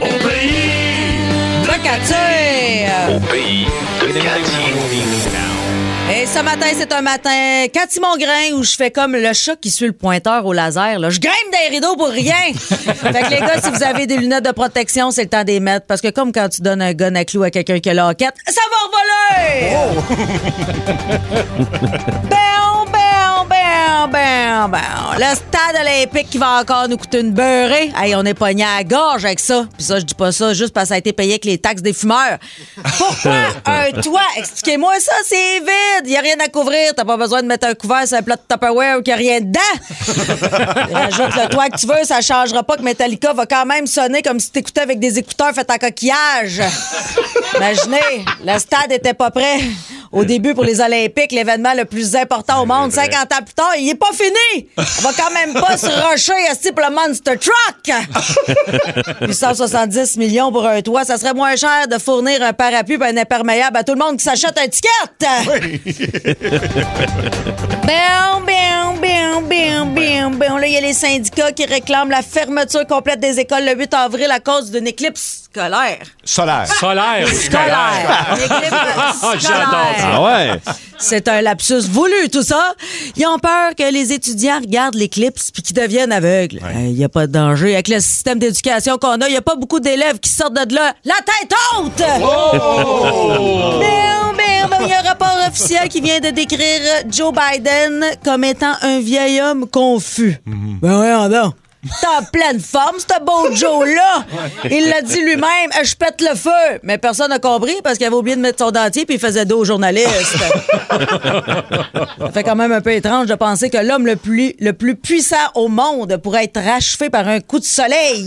Au pays de Cathy! Au pays de Cathy. Et ce matin, c'est un matin Cathy Mongrain où je fais comme le chat qui suit le pointeur au laser. Là. Je grimpe des rideaux pour rien. fait que les gars, si vous avez des lunettes de protection, c'est le temps d'y mettre. Parce que comme quand tu donnes un gun à clou à quelqu'un qui a la hoquette, ça va revoler! Bam, bam, bam, bam, bam. Le stade olympique qui va encore nous coûter une beurrée. Hey, on est pogné à la gorge avec ça. Puis ça, je dis pas ça juste parce que ça a été payé avec les taxes des fumeurs. Pourquoi un toit? Expliquez-moi ça, c'est vide. Il a rien à couvrir. T'as pas besoin de mettre un couvert sur un plat de Tupperware où il n'y a rien dedans. Rajoute le toit que tu veux, ça changera pas que Metallica va quand même sonner comme si t'écoutais avec des écouteurs faits en coquillage. Imaginez, le stade était pas prêt. Au début, pour les Olympiques, l'événement le plus important au monde, 50 ans plus tard, il est pas fini. On va quand même pas se rusher à pour le Monster Truck. 870 millions pour un toit, ça serait moins cher de fournir un parapluie et un imperméable à tout le monde qui s'achète un ticket. Oui. Bam, bam, bam, bam, bam. Là, il y a les syndicats qui réclament la fermeture complète des écoles le 8 avril à cause d'une éclipse scolaire. Solaire. Solaire. Scolaire. Une éclipse J'adore ça. Ah ouais. C'est un lapsus voulu, tout ça. Ils ont peur que les étudiants regardent l'éclipse puis qu'ils deviennent aveugles. Il n'y a pas de danger. Avec le système d'éducation qu'on a, il n'y a pas beaucoup d'élèves qui sortent de là la tête haute! Bam, bam, Il y a un rapport officiel qui vient de décrire Joe Biden comme étant un vieil homme confus. Ben voyons donc. T'es en pleine forme, ce beau Joe-là. Il l'a dit lui-même, je pète le feu. Mais personne n'a compris parce qu'il avait oublié de mettre son dentier puis il faisait dos aux journalistes. Ça fait quand même un peu étrange de penser que l'homme le plus, le plus puissant au monde pourrait être rachevé par un coup de soleil.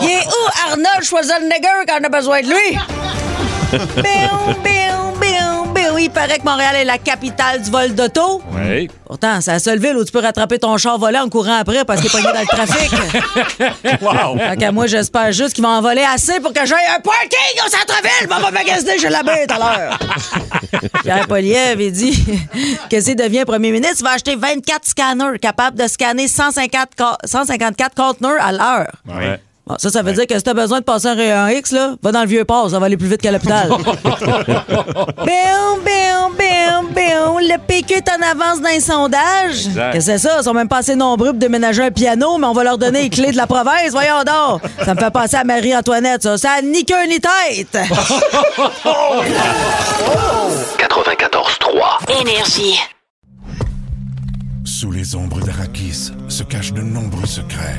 Il est où Arnold Schwarzenegger quand on a besoin de lui? Il paraît que Montréal est la capitale du vol d'auto. Oui. Pourtant, c'est la seule ville où tu peux rattraper ton char volant en courant après parce qu'il est pogné dans le trafic. Wow. Fait que moi, j'espère juste qu'ils vont en voler assez pour que j'aille un parking au centre-ville. On va magasiner chez la baie tout à l'heure. Pierre Poliev, il dit que s'il devient premier ministre, il va acheter 24 scanners capables de scanner 150 ca- 154 conteneurs à l'heure. Ouais. Bon, ça, ça veut dire que si t'as besoin de passer un rayon X, là, va dans le vieux port, ça va aller plus vite qu'à l'hôpital. Bium, bium, bium, bium. Le PQ est en avance dans les sondages. Exact. Qu'est-ce que c'est ça? Ils sont même pas assez nombreux pour déménager un piano, mais on va leur donner les clés de la province. Voyons donc. Ça me fait penser à Marie-Antoinette, ça. Ça a ni queue ni tête. 94.3. Énergie. Sous les ombres d'Arakis se cachent de nombreux secrets.